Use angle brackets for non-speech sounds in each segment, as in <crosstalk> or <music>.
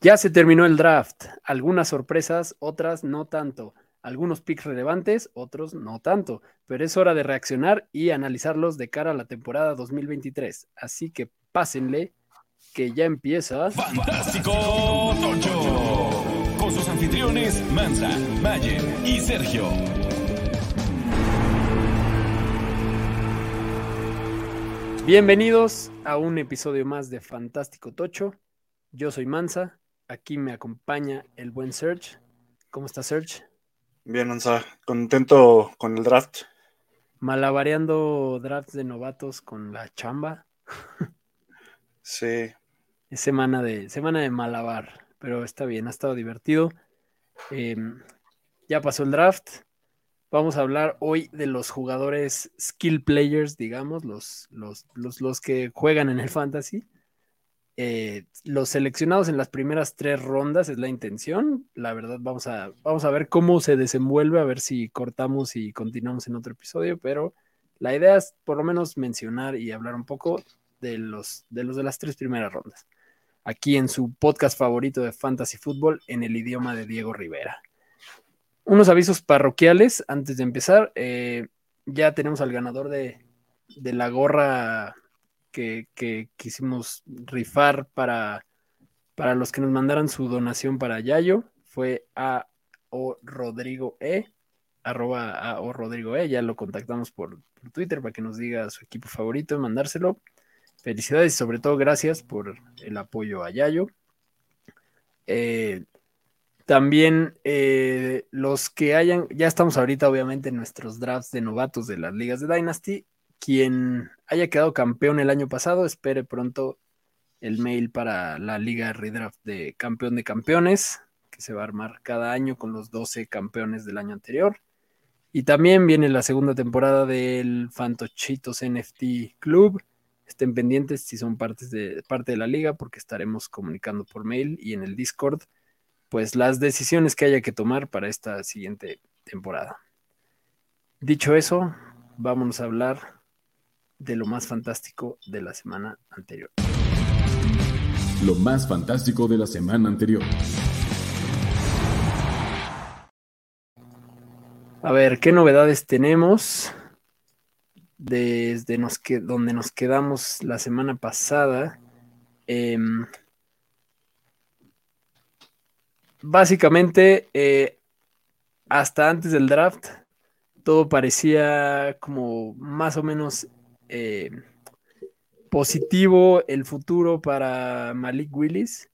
Ya se terminó el draft. Algunas sorpresas, otras no tanto. Algunos picks relevantes, otros no tanto. Pero es hora de reaccionar y analizarlos de cara a la temporada 2023. Así que pásenle, que ya empieza. Fantástico Tocho. Con sus anfitriones Mansa, Mayer y Sergio. Bienvenidos a un episodio más de Fantástico Tocho. Yo soy Mansa. Aquí me acompaña el buen Serge. ¿Cómo está Serge? Bien. Contento con el draft. Malabareando drafts de novatos con la chamba. <laughs> Sí. Es semana de, semana de malabar, pero está bien, ha estado divertido. Em, ya pasó el draft. Vamos a hablar hoy de los jugadores skill players, digamos, los, los, los, los que juegan en el fantasy. Eh, los seleccionados en las primeras tres rondas es la intención. La verdad, vamos a, vamos a ver cómo se desenvuelve, a ver si cortamos y continuamos en otro episodio, pero la idea es por lo menos mencionar y hablar un poco de los de, los de las tres primeras rondas. Aquí en su podcast favorito de Fantasy Football en el idioma de Diego Rivera. Unos avisos parroquiales antes de empezar. Eh, ya tenemos al ganador de, de la gorra que, quisimos rifar para, para los que nos mandaran su donación para Yayo. Fue a o Rodrigo E. Arroba a o Rodrigo E. Ya lo contactamos por, Twitter para que nos diga su equipo favorito, mandárselo. Felicidades y sobre todo gracias por el apoyo a Yayo. Eh, también eh, los que hayan, ya estamos ahorita obviamente en nuestros drafts de novatos de las ligas de Dynasty. Quien haya quedado campeón el año pasado, espere pronto el mail para la liga redraft de campeón de campeones, que se va a armar cada año con los 12 campeones del año anterior. Y también viene la segunda temporada del Fantochitos NFT Club. Estén pendientes si son partes de, parte de la liga, porque estaremos comunicando por mail y en el Discord pues las decisiones que haya que tomar para esta siguiente temporada. Dicho eso, vámonos a hablar de lo más fantástico de la semana anterior. Lo más fantástico de la semana anterior. A ver, ¿qué novedades tenemos? Desde nos que, donde nos quedamos la semana pasada. Eh, básicamente, eh, hasta antes del draft, todo parecía como más o menos eh, positivo el futuro para Malik Willis.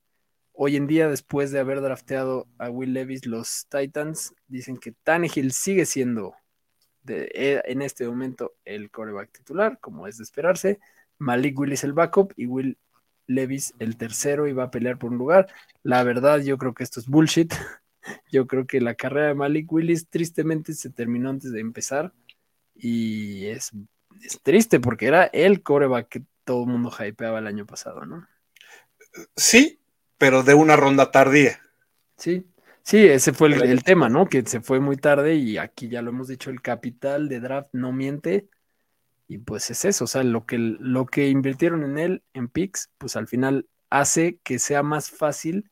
Hoy en día, después de haber drafteado a Will Levis, los Titans dicen que Tannehill sigue siendo eh, en este momento el coreback titular, como es de esperarse. Malik Willis el backup y Will Levis el tercero y va a pelear por un lugar. La verdad, yo creo que esto es bullshit. <laughs> Yo creo que la carrera de Malik Willis tristemente se terminó antes de empezar y es, es triste porque era el coreback que todo el mundo hypeaba el año pasado, ¿no? Sí, pero de una ronda tardía. Sí, sí, ese fue el, el tema, ¿no? Que se fue muy tarde y aquí ya lo hemos dicho, el capital de draft no miente y pues es eso, o sea, lo que, lo que invirtieron en él, en Pix, pues al final hace que sea más fácil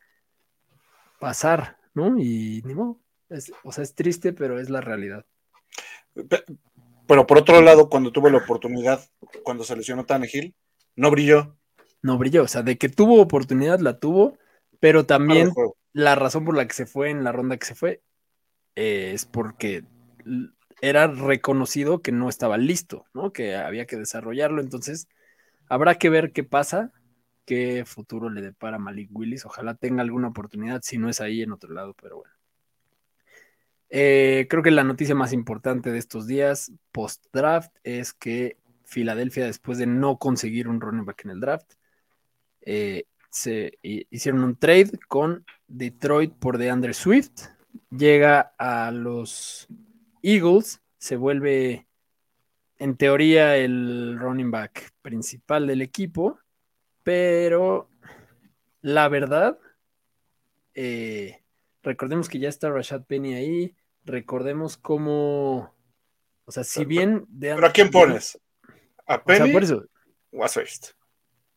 pasar, ¿no? Y ni modo, es, o sea, es triste, pero es la realidad. Pero por otro lado, cuando tuvo la oportunidad, cuando se lesionó Tannehill, no brilló. No brilló, o sea, de que tuvo oportunidad, la tuvo, pero también la razón por la que se fue en la ronda que se fue eh, es porque era reconocido que no estaba listo, ¿no? Que había que desarrollarlo. Entonces, habrá que ver qué pasa, qué futuro le depara Malik Willis. Ojalá tenga alguna oportunidad, si no es ahí en otro lado, pero bueno. Eh, creo que la noticia más importante de estos días, post-draft, es que Filadelfia, después de no conseguir un running back en el draft, eh, se hicieron un trade con Detroit por DeAndre Swift. Llega a los Eagles se vuelve, en teoría, el running back principal del equipo, pero la verdad, eh, recordemos que ya está Rashad Penny ahí, recordemos cómo, o sea, si bien... De ¿Pero a quién pones? ¿A Penny o, sea, por eso, o a Swift?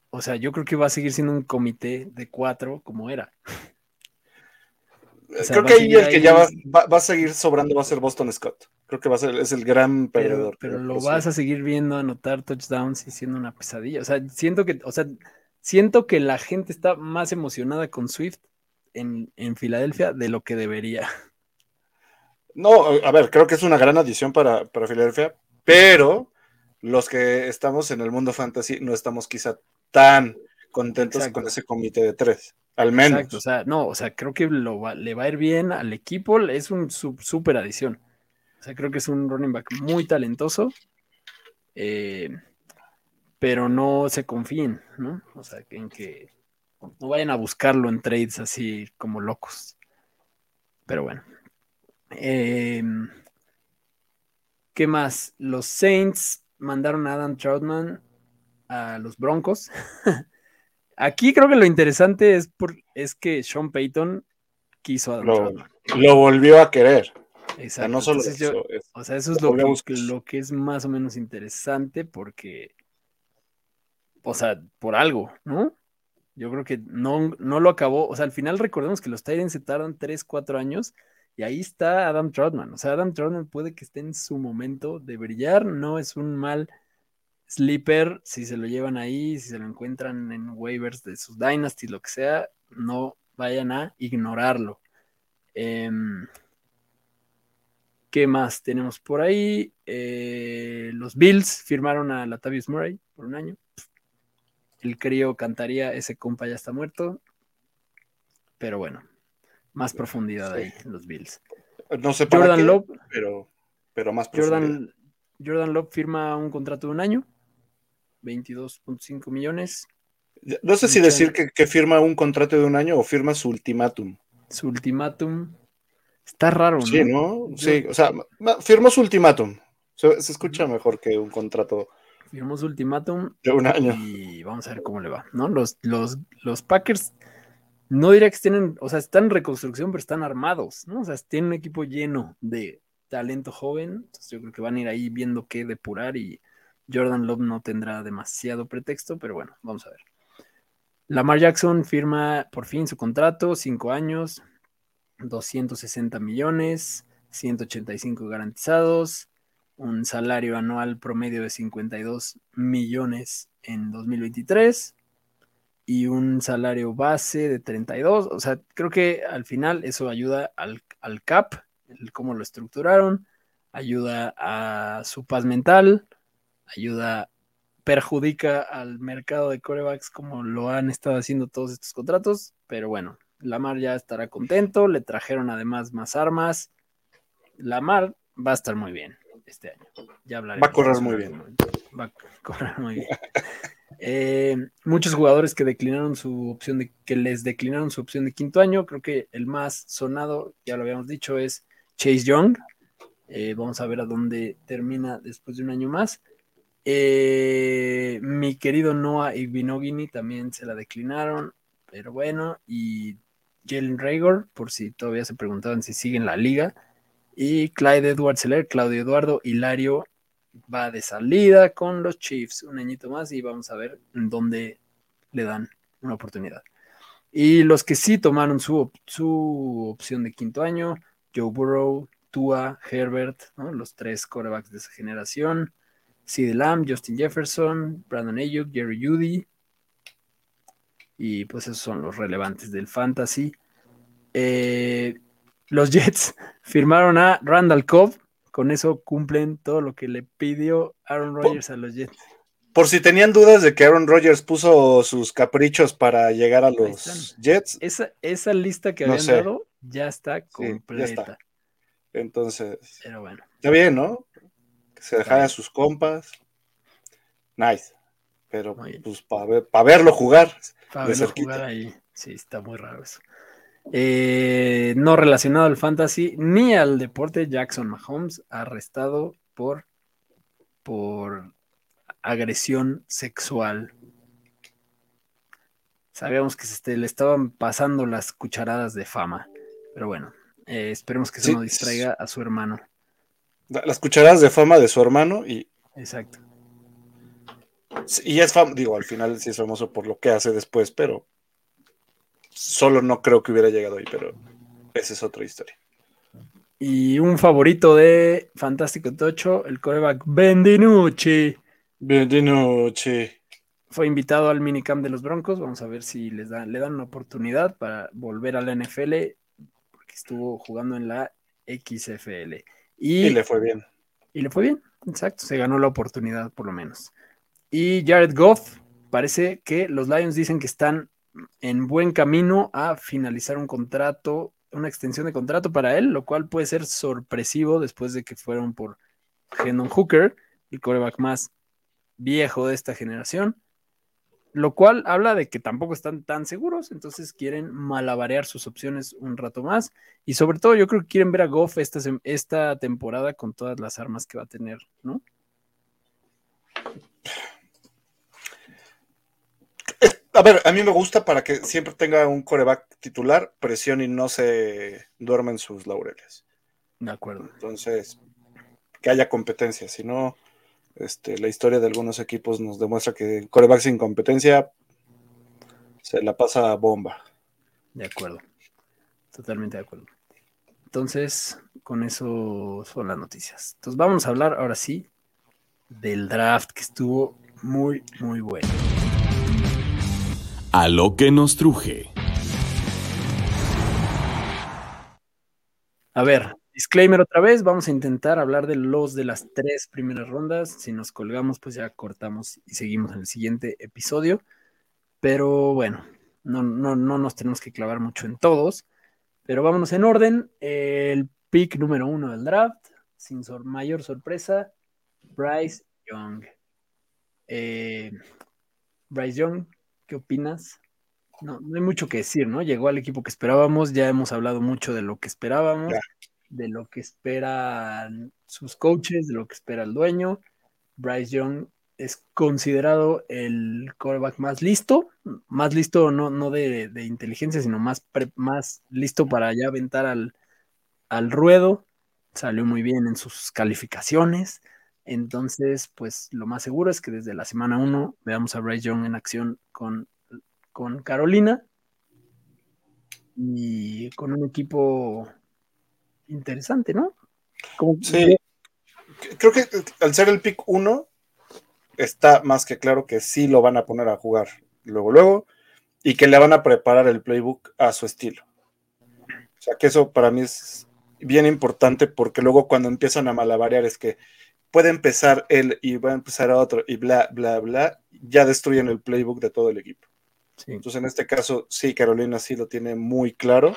o sea, yo creo que va a seguir siendo un comité de cuatro como era. O sea, Creo que ahí el que ahí- ya va, va- va a seguir sobrando va a ser Boston Scott. Creo que va a ser, es el gran perdedor. pero lo Pues, vas a seguir viendo anotar touchdowns y siendo una pesadilla. O sea, siento que, o sea, siento que la gente está más emocionada con Swift en, en Filadelfia de lo que debería. No, a ver, creo que es una gran adición para, para Filadelfia, pero los que estamos en el mundo fantasy no estamos quizá tan contentos Exacto. con ese comité de tres. Al menos. Exacto, o sea, no, o sea, creo que lo va- le va a ir bien al equipo, es un super adición. O sea, creo que es un running back muy talentoso, eh, pero no se confíen, ¿no? O sea, en que no vayan a buscarlo en trades así como locos. Pero bueno. Eh, ¿Qué más? Los Saints mandaron a Adam Troutman a los Broncos. <laughs> Aquí creo que lo interesante es, por, es que Sean Payton quiso a Adam Lo- Troutman. Lo volvió a querer. Exacto. no solo Entonces yo- eso, es- o sea, eso es que, lo que es más o menos interesante porque, o sea, por algo, ¿no? Yo creo que no, no lo acabó. O sea, al final recordemos que los Titans se tardan 3, 4 años y ahí está Adam Troutman. O sea, Adam Troutman puede que esté en su momento de brillar. No es un mal sleeper si se lo llevan ahí, si se lo encuentran en waivers de sus dynasties, lo que sea. No vayan a ignorarlo. Em, ¿Qué más tenemos por ahí? Eh, los Bills firmaron a Latavius Murray por un año. El crío cantaría, ese compa ya está muerto. Pero bueno, más profundidad Sí. ahí en los Bills. no sé para Jordan qué, Love, pero, pero más profundidad. Jordan, Jordan Love firma un contrato de un año, 22.5 millones. No sé si decir que, que firma un contrato de un año o firma su ultimátum. Su ultimátum está raro, ¿no? Sí, ¿no? Sí, o sea, firmó su ultimátum. Se, se escucha mejor que un contrato Firmó su ultimátum de un año. y vamos a ver cómo le va, ¿no? Los, los, los Packers, no diría que estén, en- o sea, están en reconstrucción, pero están armados, ¿no? O sea, tienen un equipo lleno de talento joven, entonces yo creo que van a ir ahí viendo qué depurar y Jordan Love no tendrá demasiado pretexto, pero bueno, vamos a ver. Lamar Jackson firma por fin su contrato, cinco años, 260 millones, 185 garantizados, un salario anual promedio de 52 millones en 2023 y un salario base de 32. O sea, creo que al final eso ayuda al, al CAP, el cómo lo estructuraron, ayuda a su paz mental, ayuda, perjudica al mercado de corebacks como lo han estado haciendo todos estos contratos, pero bueno, Lamar ya estará contento, le trajeron además más armas. Lamar va a estar muy bien este año. Ya hablaremos Va a correr muy en bien. Va a <laughs> correr muy bien. <laughs> Eh, muchos jugadores que declinaron su opción de que les declinaron su opción de quinto año. Creo que el más sonado, ya lo habíamos dicho, es Chase Young. Eh, vamos a ver a dónde termina después de un año más. Eh, mi querido Noah Igbinogini también se la declinaron, pero bueno, y Jalen Rager, por si todavía se preguntaban si siguen la liga, y Clyde Edwards Claudio Eduardo Hilario va de salida con los Chiefs un añito más y vamos a ver en dónde le dan una oportunidad. Y los que sí tomaron su, su opción de quinto año, Joe Burrow, Tua, Herbert, los tres quarterbacks de esa generación, CeeDee Lamb, Justin Jefferson, Brandon Ayuk, Jerry Judy. Y pues esos son los relevantes del fantasy. Eh, los Jets <laughs> firmaron a Randall Cobb. Con eso cumplen todo lo que le pidió Aaron Rodgers a los Jets. Por si tenían dudas de que Aaron Rodgers puso sus caprichos para llegar a los Jets, Esa, esa lista que No habían sé. dado ya está ya completa. está. entonces Pero bueno, está bien, ¿no? Que se dejara sus compas. Nice. Pero pues para ver, pa verlo jugar. para verlo cerquita. jugar ahí. Sí, está muy raro eso. Eh, no relacionado al fantasy ni al deporte, Jackson Mahomes arrestado por, por agresión sexual. Sabíamos que se este- le estaban pasando las cucharadas de fama, pero bueno, eh, esperemos que eso Sí. no distraiga a su hermano. Las cucharadas de fama de su hermano y Exacto. y es famoso, digo, al final sí es famoso por lo que hace después, pero solo no creo que hubiera llegado ahí, pero esa es otra historia. Y un favorito de Fantástico Tocho, el coreback Bendinucci. Bendinucci. Fue invitado al minicamp de los Broncos. Vamos a ver si les dan, le dan una oportunidad para volver a la NFL, porque estuvo jugando en la XFL. Y, le fue bien. Y le fue bien, exacto. Se ganó la oportunidad, por lo menos. Y Jared Goff, parece que los Lions dicen que están en buen camino a finalizar un contrato, una extensión de contrato para él, lo cual puede ser sorpresivo después de que fueron por Hendon Hooker, el coreback más viejo de esta generación lo cual habla de que tampoco están tan seguros, entonces quieren malabarear sus opciones un rato más y sobre todo yo creo que quieren ver a Goff esta, esta temporada con todas las armas que va a tener, ¿no? A ver, a mí me gusta para que siempre tenga un coreback titular, presión y no se duermen sus laureles. De acuerdo. Entonces, que haya competencia, si no, este, la historia de algunos equipos nos demuestra que coreback sin competencia se la pasa a bomba. De acuerdo. Totalmente de acuerdo. Entonces, con eso son las noticias. Entonces, vamos a hablar ahora sí del draft que estuvo muy, muy bueno. A lo que nos truje. A ver, Disclaimer otra vez, vamos a intentar hablar de los de las tres primeras rondas. Si nos colgamos, pues ya cortamos y seguimos en el siguiente episodio. Pero bueno, no, no, no nos tenemos que clavar mucho en todos. Pero vámonos en orden. El pick número uno del draft, sin mayor sorpresa, Bryce Young. Eh, Bryce Young, ¿qué opinas? No, no hay mucho que decir, ¿no? Llegó al equipo que esperábamos, ya hemos hablado mucho de lo que esperábamos de lo que esperan sus coaches, de lo que espera el dueño. Bryce Young es considerado el quarterback más listo, más listo no, no de, inteligencia, sino más, más listo para ya aventar al, al ruedo. Salió muy bien en sus calificaciones. Entonces, pues lo más seguro es que desde la semana 1 veamos a Bryce Young en acción con, con Carolina y con un equipo interesante, ¿no? sí, creo que al ser el pick 1, está más que claro que sí lo van a poner a jugar luego, luego, y que le van a preparar el playbook a su estilo. O sea, que eso para mí es bien importante porque luego cuando empiezan a malabarear es que puede empezar él y va a empezar a otro y bla, bla, bla, ya destruyen el playbook de todo el equipo. Entonces, en este caso, sí, Carolina sí lo tiene muy claro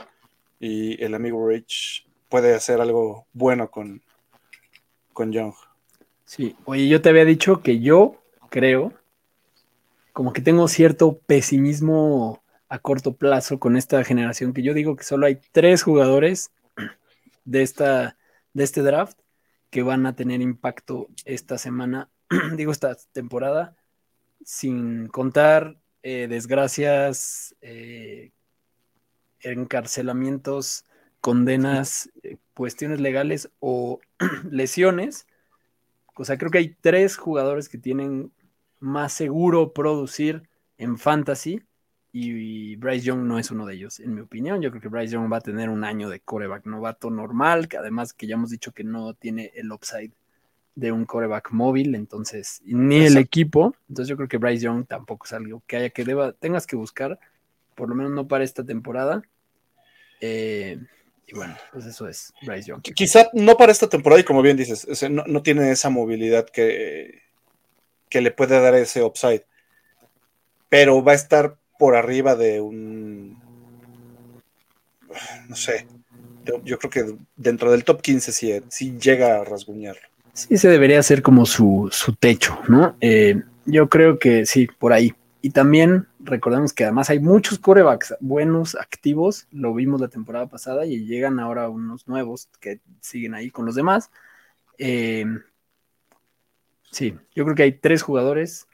y el amigo Rich puede hacer algo bueno con, con Young. Sí, oye, yo te había dicho que yo creo, como que tengo cierto pesimismo a corto plazo con esta generación, que yo digo que solo hay tres jugadores de, esta, de este draft que van a tener impacto esta semana, <clears throat> digo esta temporada, sin contar eh, desgracias, eh, encarcelamientos condenas, eh, cuestiones legales o <clears throat> lesiones. O sea, creo que hay tres jugadores que tienen más seguro producir en fantasy y Bryce Young no es uno de ellos, en mi opinión. Yo creo que Bryce Young va a tener un año de coreback novato normal, que además que ya hemos dicho que no tiene el upside de un coreback móvil, entonces, ni el equipo. Entonces yo creo que Bryce Young tampoco es algo que haya que deba, tengas que buscar, por lo menos no para esta temporada. Eh, y bueno, pues eso es Bryce Young. Quizá no para esta temporada, y como bien dices, no, tiene esa movilidad que, que le puede dar ese upside. Pero va a estar por arriba de un. No sé. Yo creo que dentro del top 15 sí, llega a rasguñarlo. Sí, se debería hacer como su, techo, ¿no? Eh, yo creo que sí, por ahí. Y también recordemos que además hay muchos corebacks buenos, activos, lo vimos la temporada pasada y llegan ahora unos nuevos que siguen ahí con los demás. Eh, sí, yo creo que hay tres jugadores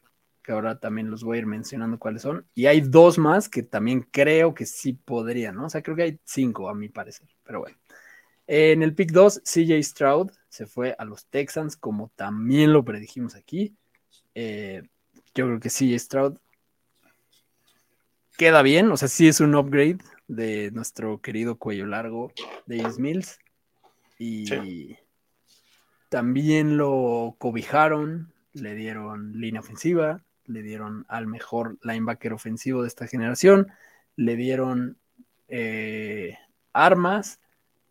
que ahora también los voy a ir mencionando cuáles son. Y hay dos más que también creo que sí podrían, ¿no? O sea, creo que hay cinco a mi parecer, pero bueno. En el pick 2, CJ Stroud se fue a los Texans, como también lo predijimos aquí. Eh, Yo creo que sí, Stroud queda bien, o sea, sí es un upgrade de nuestro querido cuello largo Davis Mills. Y Sí. también lo cobijaron, le dieron línea ofensiva, le dieron al mejor linebacker ofensivo de esta generación, le dieron eh, armas,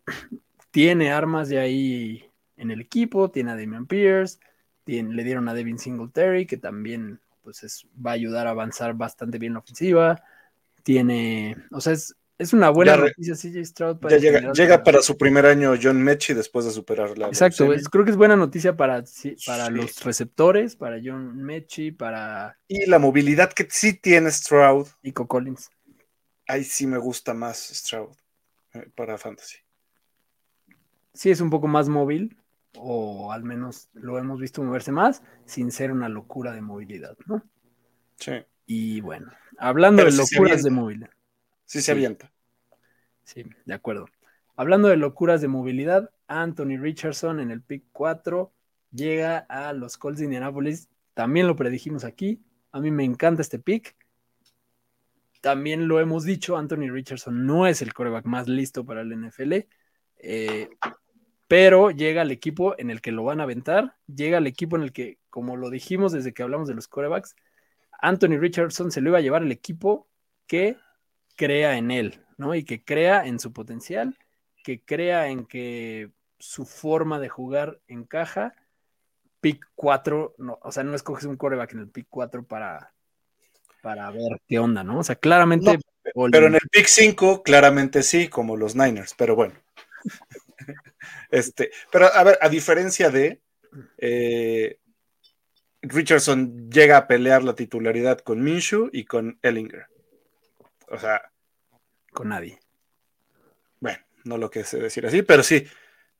<clears throat> tiene armas de ahí en el equipo, tiene a Damian Pierce, le dieron a Devin Singletary, que también pues es- va a ayudar a avanzar bastante bien la ofensiva, tiene, o sea, es, es una buena Ya noticia CJ Stroud Ya llega, llega para- su primer año John Mechie después de superar la. Exacto, es- creo que es buena noticia para, para Sí. los receptores, para John Mechie, para Y la movilidad que sí tiene Stroud, Nico Collins. ahí sí me gusta más Stroud eh, para Fantasy. Sí es un poco más móvil, o al menos lo hemos visto moverse más, sin ser una locura de movilidad, ¿no? Sí, Y bueno, hablando Pero de locuras de movilidad. Sí se avienta. Sí, de acuerdo. Hablando de locuras de movilidad, Anthony Richardson en el pick 4 llega a los Colts de Indianapolis. También lo predijimos aquí. A mí me encanta este pick. También lo hemos dicho, Anthony Richardson no es el coreback más listo para el NFL, eh, pero llega al equipo en el que lo van a aventar, llega al equipo en el que, como lo dijimos desde que hablamos de los corebacks, Anthony Richardson se lo iba a llevar al equipo que crea en él, ¿no? Y que crea en su potencial, que crea en que su forma de jugar encaja. Pick 4, no, o sea, no escoges un coreback en el pick 4 para, para ver qué onda, ¿no? O sea, claramente. No, Pero en el pick 5, claramente sí, como los Niners, pero bueno. <laughs> este, pero a ver, a diferencia de eh, Richardson llega a pelear la titularidad con Minshew y con Ellinger. O sea, con nadie. bueno, no lo quise decir así, pero sí,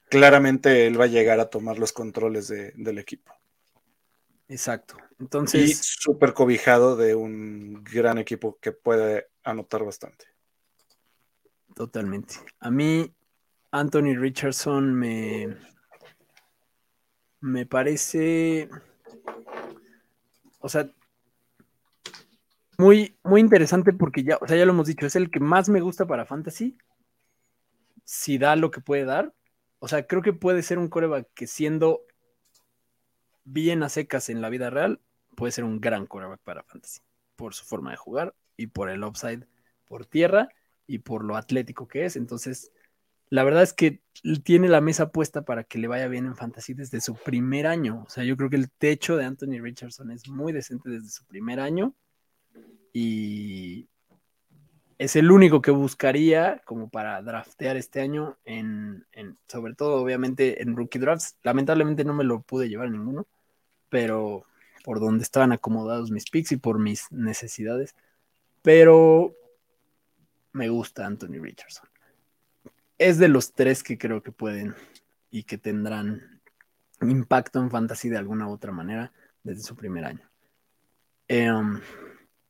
claramente él va a llegar a tomar los controles de- del equipo. Exacto. Y Entonces, súper cobijado de un gran equipo que puede anotar bastante. totalmente. A mí, Anthony Richardson me, me parece, o sea, muy, muy interesante porque ya, o sea, ya lo hemos dicho, es el que más me gusta para Fantasy. Si da lo que puede dar. O sea, creo que puede ser un coreback que siendo bien a secas en la vida real, puede ser un gran coreback para Fantasy. Por su forma de jugar y por el upside por tierra y por lo atlético que es. Entonces, la verdad es que tiene la mesa puesta para que le vaya bien en fantasy desde su primer año. O sea, yo creo que el techo de Anthony Richardson es muy decente desde su primer año y es el único que buscaría como para draftear este año en, sobre todo obviamente en rookie drafts. Lamentablemente no me lo pude llevar ninguno, pero por donde estaban acomodados mis picks y por mis necesidades. Pero me gusta Anthony Richardson. Es de los tres que creo que pueden y que tendrán impacto en fantasy de alguna otra manera desde su primer año. Em,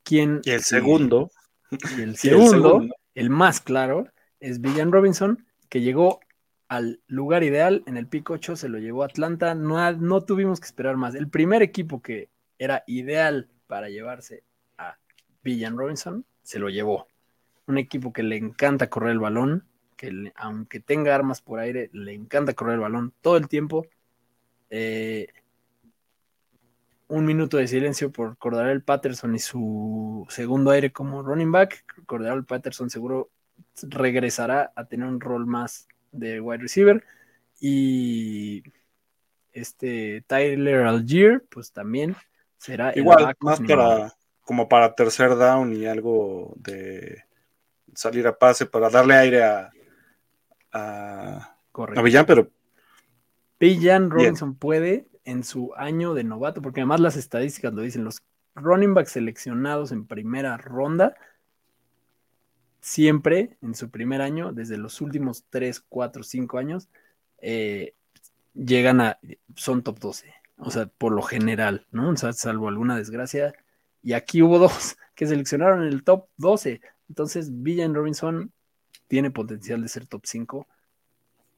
¿quién Y el segundo, Y el <laughs> y el segundo, segundo, el más claro, es Villan Robinson, que llegó al lugar ideal en el pick 8, se lo llevó a Atlanta, no, no tuvimos que esperar más. El primer equipo que era ideal para llevarse a Villan Robinson, se lo llevó. Un equipo que le encanta correr el balón, que le- aunque tenga armas por aire, le encanta correr el balón todo el tiempo. Eh, un minuto de silencio por Cordarel Patterson y su segundo aire como running back. Cordarel Patterson seguro regresará a tener un rol más de wide receiver. Y este Tyler Algier, pues también será igual, más para como para tercer down y algo de salir a pase para darle aire a, a, Villán, pero Villan Robinson puede en su año de novato, porque además las estadísticas lo dicen, los running backs seleccionados en primera ronda, siempre en su primer año, desde los últimos 3, 4, 5 años, eh, llegan a, son top 12, o sea, por lo general, ¿no? Salvo alguna desgracia. Y aquí hubo <laughs> dos que seleccionaron en el top 12. Entonces, Villan Robinson tiene potencial de ser top 5,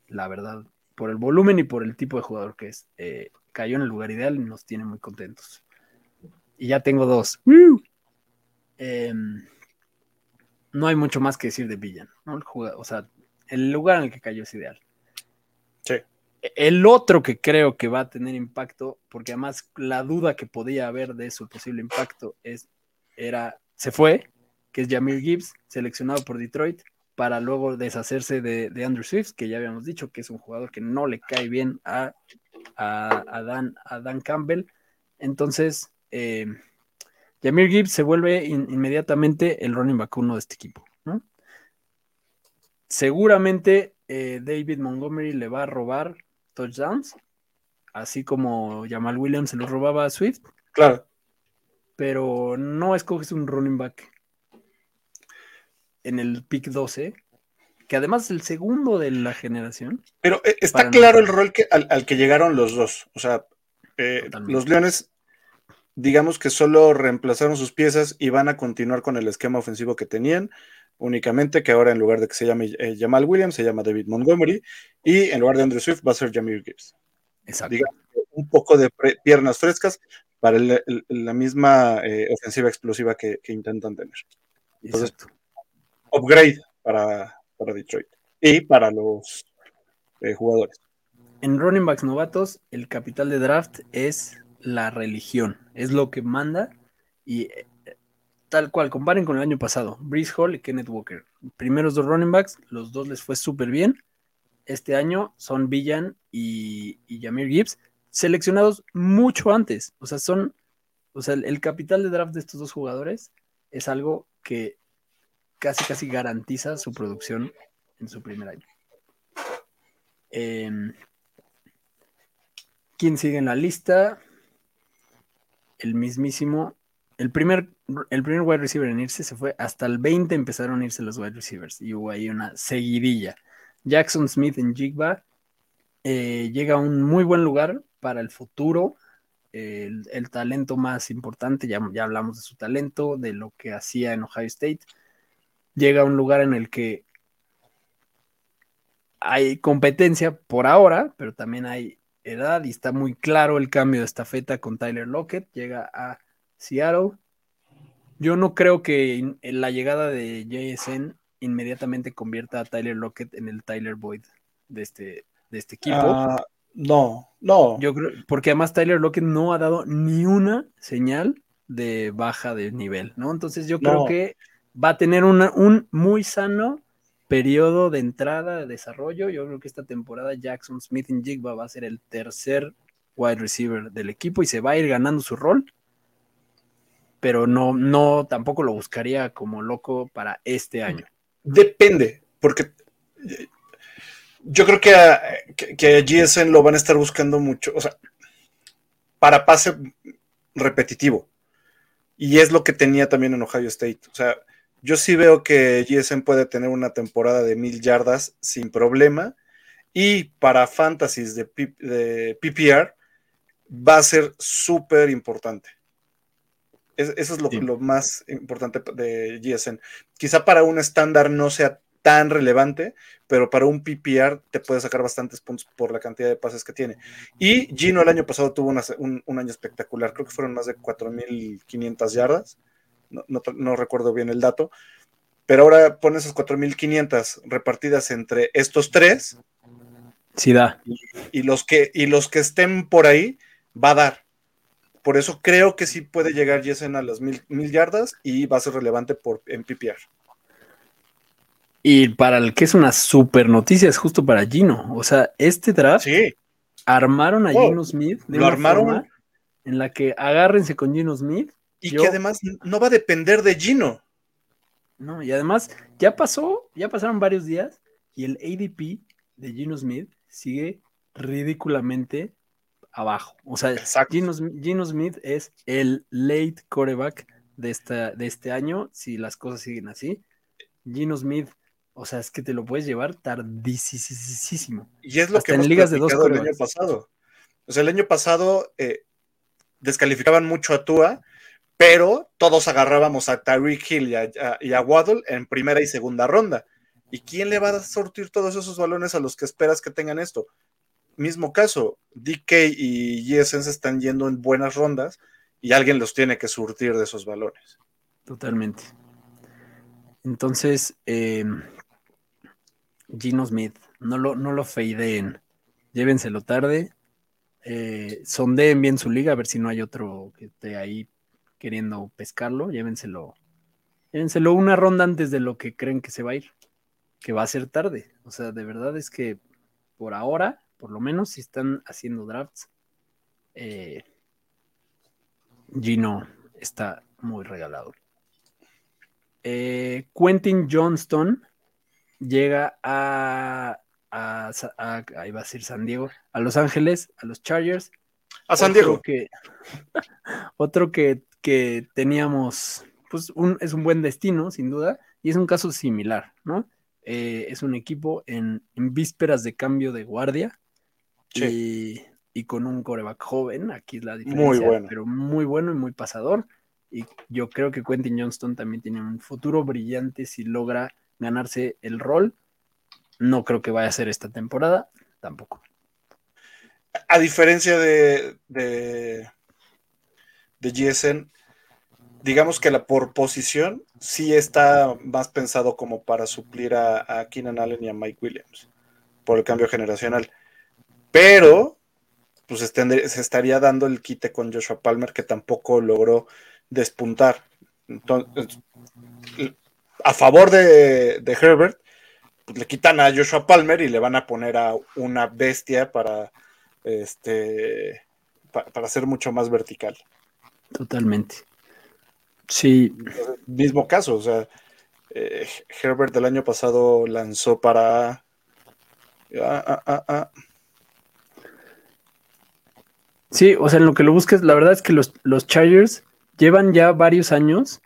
la verdad, por el volumen y por el tipo de jugador que es. Eh, cayó en el lugar ideal y nos tiene muy contentos. y ya tengo dos. Eh, no hay mucho más que decir de Villan. ¿no? O sea, el lugar en el que cayó es ideal. Sí. El otro que creo que va a tener impacto, porque además la duda que podía haber de su posible impacto es, era, se fue, que es Jamir Gibbs, seleccionado por Detroit, para luego deshacerse de, de, Andrew Swift, que ya habíamos dicho que es un jugador que no le cae bien a, a, a Dan, a Dan Campbell. Entonces, eh, Jamir Gibbs se vuelve in, inmediatamente el running back uno de este equipo. ¿no? Seguramente eh, David Montgomery le va a robar touchdowns, así como Jamal Williams se lo robaba a Swift. Claro. Pero no escoges un running back en el pick 12, que además es el segundo de la generación. Pero eh, está claro el rol que, al, al, que llegaron los dos. O sea, eh, los Leones, digamos que solo reemplazaron sus piezas y van a continuar con el esquema ofensivo que tenían. Únicamente que ahora en lugar de que se llame eh, Jamal Williams, se llama David Montgomery. Y en lugar de Andrew Swift va a ser Jamir Gibbs. Exacto. Digamos, un poco de piernas frescas para el, el, la misma eh, ofensiva explosiva que, que intentan tener. Entonces, Exacto. upgrade para, para, Detroit y para los eh, jugadores. En running backs novatos, el capital de draft es la religión, es lo que manda y eh, tal cual, comparen con el año pasado, Breeze Hall y Kenneth Walker. Primeros dos running backs, los dos les fue súper bien. Este año son Villan y, y Jamir Gibbs, seleccionados mucho antes. O sea, son, o sea, el, el capital de draft de estos dos jugadores es algo que casi casi garantiza su producción en su primer año. Eh, ¿Quién sigue en la lista? El mismísimo. El primer, el primer wide receiver en irse se fue hasta el 20 empezaron a irse los wide receivers y hubo ahí una seguidilla. Jackson Smith en Jigba eh, llega a un muy buen lugar para el futuro. El, el, talento más importante, ya, ya hablamos de su talento, de lo que hacía en Ohio State llega a un lugar en el que hay competencia por ahora, pero también hay edad y está muy claro el cambio de estafeta con Tyler Lockett, llega a Seattle. Yo no creo que la llegada de JSN inmediatamente convierta a Tyler Lockett en el Tyler Boyd de este, de este equipo. Uh, no, no. Yo creo, porque además Tyler Lockett no ha dado ni una señal de baja de nivel, ¿no? Entonces yo creo No. que va a tener un muy sano periodo de entrada, de desarrollo. Yo creo que esta temporada Jackson Smith en Jigba va a ser el tercer wide receiver del equipo y se va a ir ganando su rol. Pero no, no, tampoco lo buscaría como loco para este año. Depende, porque yo creo que a, que, que GSN lo van a estar buscando mucho, o sea, para pase repetitivo. Y es lo que tenía también en Ohio State. O sea, yo sí veo que GSM puede tener una temporada de mil yardas sin problema. Y para fantasies de, P de PPR va a ser súper importante. Es, eso es lo, sí. lo, más importante de GSM. Quizá para un estándar no sea tan relevante, pero para un PPR te puede sacar bastantes puntos por la cantidad de pases que tiene. Y Gino el año pasado tuvo una, un, un, año espectacular, creo que fueron más de 4.500 yardas, no, no, no, recuerdo bien el dato, pero ahora pon esas 4.500 repartidas entre estos tres. Sí da. Y, y, los que, y los que estén por ahí, va a dar. Por eso creo que sí puede llegar Jessen a las mil, mil yardas y va a ser relevante por, en PPR. Y para el que es una super noticia es justo para Gino. O sea, este draft sí. armaron a oh, Gino Smith de lo armaron en la que agárrense con Gino Smith. Y yo, que además no va a depender de Gino. No, y además ya pasó, ya pasaron varios días y el ADP de Gino Smith sigue ridículamente abajo. O sea, Gino, Gino, Smith es el late quarterback de, esta, de este año, si las cosas siguen así. Gino Smith o sea, es que te lo puedes llevar tardísimo. Y es lo Hasta que en ligas de dos el año pasado. O sea, el año pasado eh, descalificaban mucho a Tua, pero todos agarrábamos a Tyreek Hill y a, Waddle en primera y segunda ronda. ¿Y quién le va a sortir todos esos balones a los que esperas que tengan esto? Mismo caso, DK y se están yendo en buenas rondas y alguien los tiene que surtir de esos balones. Totalmente. Entonces, eh, Gino Smith, no lo, no lo feideen, llévenselo tarde, eh, sondeen bien su liga, a ver si no hay otro que esté ahí queriendo pescarlo, llévenselo, llévenselo una ronda antes de lo que creen que se va a ir, que va a ser tarde. O sea, de verdad es que por ahora, por lo menos si están haciendo drafts, eh, Gino está muy regalado. Eh, Quentin Johnston llega a, a, a- ahí va a ser San Diego, a Los Ángeles, a los Chargers. A San Otro Diego. Que, otro que, <laughs> que teníamos, pues un- es un buen destino, sin duda, y es un caso similar, ¿no? Eh, es un equipo en, en vísperas de cambio de guardia y, y con un coreback joven, aquí es la diferencia, bueno. pero muy bueno y muy pasador. Y yo creo que Quentin Johnston también tiene un futuro brillante si logra ganarse el rol. No creo que vaya a ser esta temporada, tampoco. A diferencia de, de, de digamos que la por posición sí está más pensado como para suplir a, Keenan Allen y a Mike Williams por el cambio generacional. Pero, pues se estaría dando el quite con Joshua Palmer, que tampoco logró despuntar. Entonces, a favor de, Herbert, pues le quitan a Joshua Palmer y le van a poner a una bestia para este pa- para ser mucho más vertical. Totalmente. Sí, Mismo caso, o sea, eh, Herbert del año pasado lanzó para ah, ah, ah, ah, sí, o sea, en lo que lo busques, la verdad es que los, los Chargers llevan ya varios años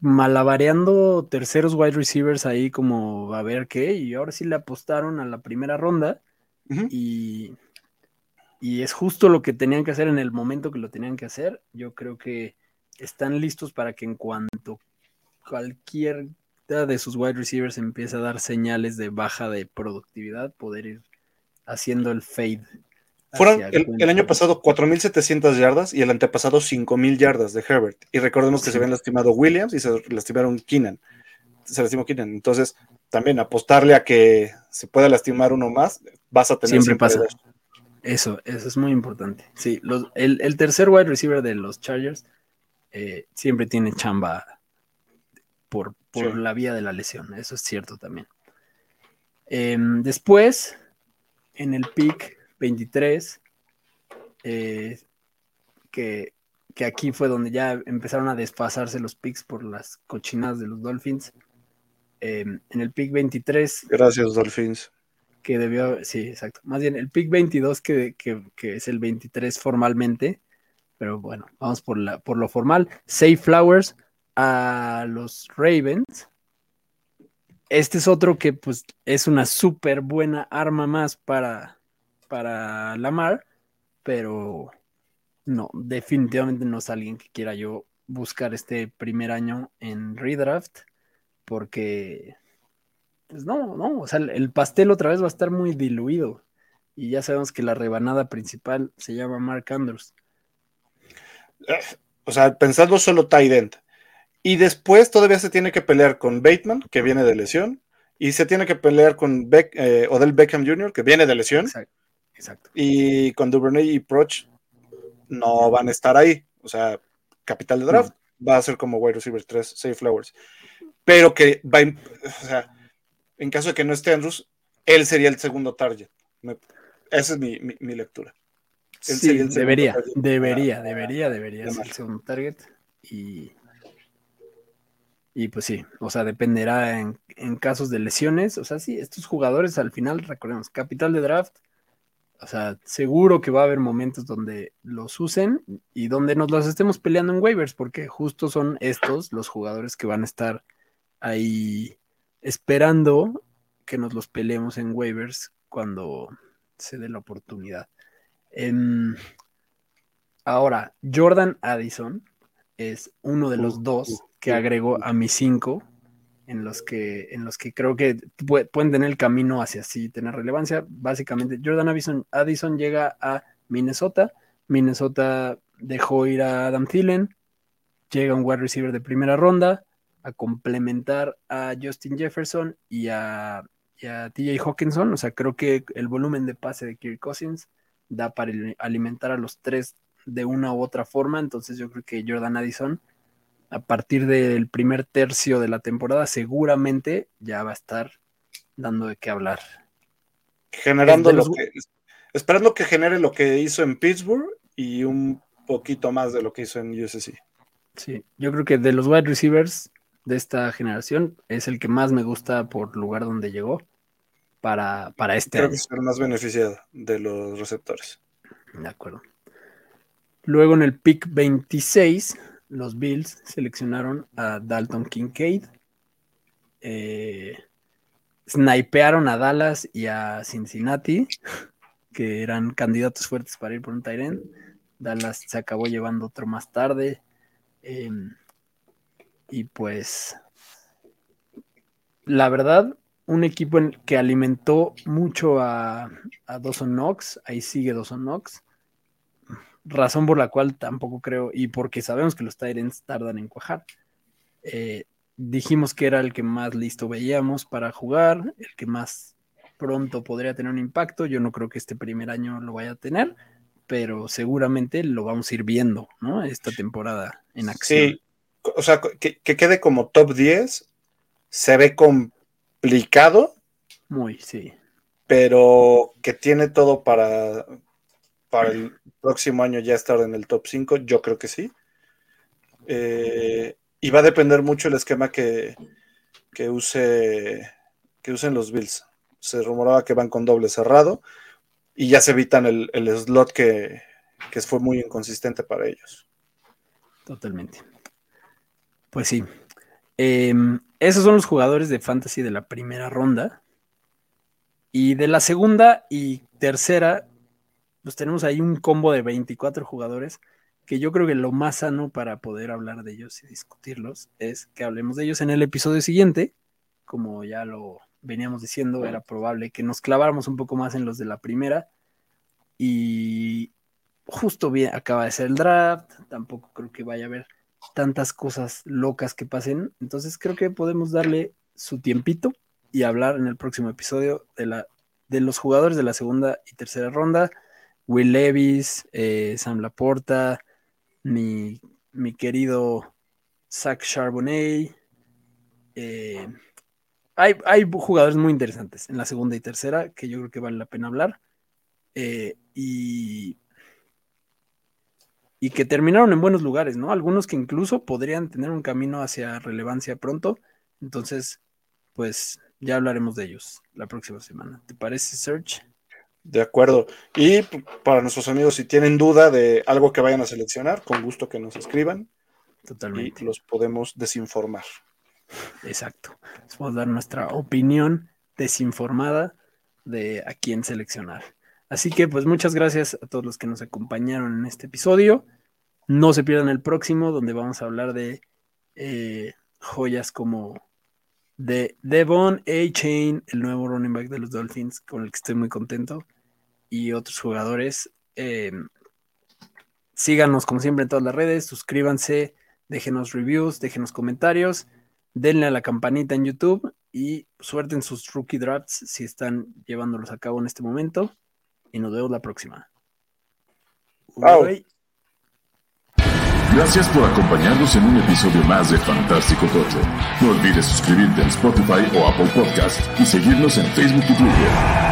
malabareando terceros wide receivers ahí como a ver qué, y ahora sí le apostaron a la primera ronda y, y es justo lo que tenían que hacer en el momento que lo tenían que hacer. Yo creo que están listos para que en cuanto cualquier de sus wide receivers empiece a dar señales de baja de productividad, poder ir haciendo el fade. Fueron el, el Quentin. año pasado 4.700 yardas y el antepasado 5.000 yardas de Herbert. Y recordemos que Sí. se habían lastimado Williams y se lastimaron Keenan. Se lastimó Keenan. Entonces, también apostarle a que se pueda lastimar uno más, vas a tener Siempre pasa. dos. Eso, eso es muy importante. Sí, los- el, el tercer wide receiver de los Chargers eh, siempre tiene chamba por, por Sí. la vía de la lesión. Eso es cierto también. Em, después, en el pick 23, eh, que, que aquí fue donde ya empezaron a desfasarse los picks por las cochinadas de los Dolphins. Em, en el pick 23, Gracias, Dolphins. Que debió, sí, exacto. Más bien el pick 22 que, que, que es el 23 formalmente, pero bueno, vamos por, la, por lo formal. Say Flowers a los Ravens. Este es otro que pues es una súper buena arma más para, para Lamar, pero no, definitivamente no es alguien que quiera yo buscar este primer año en redraft, porque pues no, no, o sea, el- el pastel otra vez va a estar muy diluido. Y ya sabemos que la rebanada principal se llama Mark Andrews. O sea, pensando solo tight end. Y después todavía se tiene que pelear con Bateman, que viene de lesión. Y se tiene que pelear con Beck- eh, Odell Beckham Jr., que viene de lesión. Exacto. Exacto. Y con Duvernay y Proch no van a estar ahí. O sea, capital de draft va a ser como wide receiver 3, Safe Flowers. Pero que va, o sea, en caso de que no esté Andrews, él sería el segundo target. Me- esa es mi, mi- mi lectura. Él Sí, sería el segundo debería, debería, para- debería, debería de ser el segundo target. Y, y pues sí, o sea, dependerá en, en casos de lesiones. O sea, sí, estos jugadores al final, recordemos, capital de draft. O sea, seguro que va a haber momentos donde los usen y donde nos los estemos peleando en waivers, porque justo son estos los jugadores que van a estar ahí esperando que nos los peleemos en waivers cuando se dé la oportunidad. Em, ahora, Jordan Addison es uno de los dos que agrego uh. a mis cinco, en los que, en los que creo que pu- pueden tener el camino hacia sí tener relevancia. Básicamente, Jordan Addison, Addison llega a Minnesota. Minnesota dejó ir a Adam Thielen, llega un wide receiver de primera ronda a complementar a Justin Jefferson y a, TJ Hawkinson. O sea, creo que el volumen de pase de Kirk Cousins da para alimentar a los tres de una u otra forma. Entonces yo creo que Jordan Addison, a partir del primer tercio de la temporada, seguramente ya va a estar dando de qué hablar. Generando lo que, esperando que genere lo que hizo en Pittsburgh y un poquito más de lo que hizo en USC. Sí, yo creo que de los wide receivers de esta generación es el que más me gusta por lugar donde llegó para, para este creo que es el más beneficiado de los receptores. De acuerdo. Luego en el pick 26, los Bills seleccionaron a Dalton Kincaid. Eh, snipearon a Dallas y a Cincinnati, que eran candidatos fuertes para ir por un Tyrant. Dallas se acabó llevando otro más tarde. Em, y pues, la verdad, un equipo en que alimentó mucho a, a Dawson Knox, ahí sigue Dawson Knox, razón por la cual tampoco creo, y porque sabemos que los Tyrants tardan en cuajar. Eh, dijimos que era el que más listo veíamos para jugar, el que más pronto podría tener un impacto. Yo no creo que este primer año lo vaya a tener, pero seguramente lo vamos a ir viendo, ¿no? Esta temporada en acción. Sí, o sea, que, quede como top 10 se ve complicado. Muy, sí. Pero que tiene todo para, para el próximo año ya estar en el top 5, yo creo que sí. Eh, y va a depender mucho el esquema que, que, use, que usen los Bills. Se rumoraba que van con doble cerrado y ya se evitan el, slot que, fue muy inconsistente para ellos. Totalmente. Pues sí. Em, esos son los jugadores de fantasy de la primera ronda. Y de la segunda y tercera, pues tenemos ahí un combo de 24 jugadores que yo creo que lo más sano para poder hablar de ellos y discutirlos es que hablemos de ellos en el episodio siguiente. Como ya lo veníamos diciendo, era probable que nos claváramos un poco más en los de la primera. Y justo bien, acaba de ser el draft, tampoco creo que vaya a haber tantas cosas locas que pasen. Entonces creo que podemos darle su tiempito y hablar en el próximo episodio de, la, de los jugadores de la segunda y tercera ronda. Will Levis, eh, Sam Laporta, mi, mi querido Zach Charbonnet. Eh, hay, jugadores muy interesantes en la segunda y tercera que yo creo que vale la pena hablar. Eh, y, y que terminaron en buenos lugares, ¿no? Algunos que incluso podrían tener un camino hacia relevancia pronto. Entonces, pues ya hablaremos de ellos la próxima semana. ¿Te parece, Serge? De acuerdo. Y para nuestros amigos, si tienen duda de algo que vayan a seleccionar, con gusto que nos escriban. Totalmente. Y los podemos desinformar. Exacto. Les podemos dar nuestra opinión desinformada de a quién seleccionar. Así que pues muchas gracias a todos los que nos acompañaron en este episodio. No se pierdan el próximo donde vamos a hablar de eh, joyas como de Devon A. Chain, el nuevo running back de los Dolphins, con el que estoy muy contento, y otros jugadores. Eh, síganos como siempre en todas las redes, suscríbanse, déjenos reviews, déjenos comentarios denle a la campanita en YouTube y suelten sus rookie drafts si están llevándolos a cabo en este momento. Y nos vemos la próxima. Gracias por acompañarnos en un episodio más de Fantástico Tocho. No olvides suscribirte en Spotify o Apple Podcast y seguirnos en Facebook y Twitter.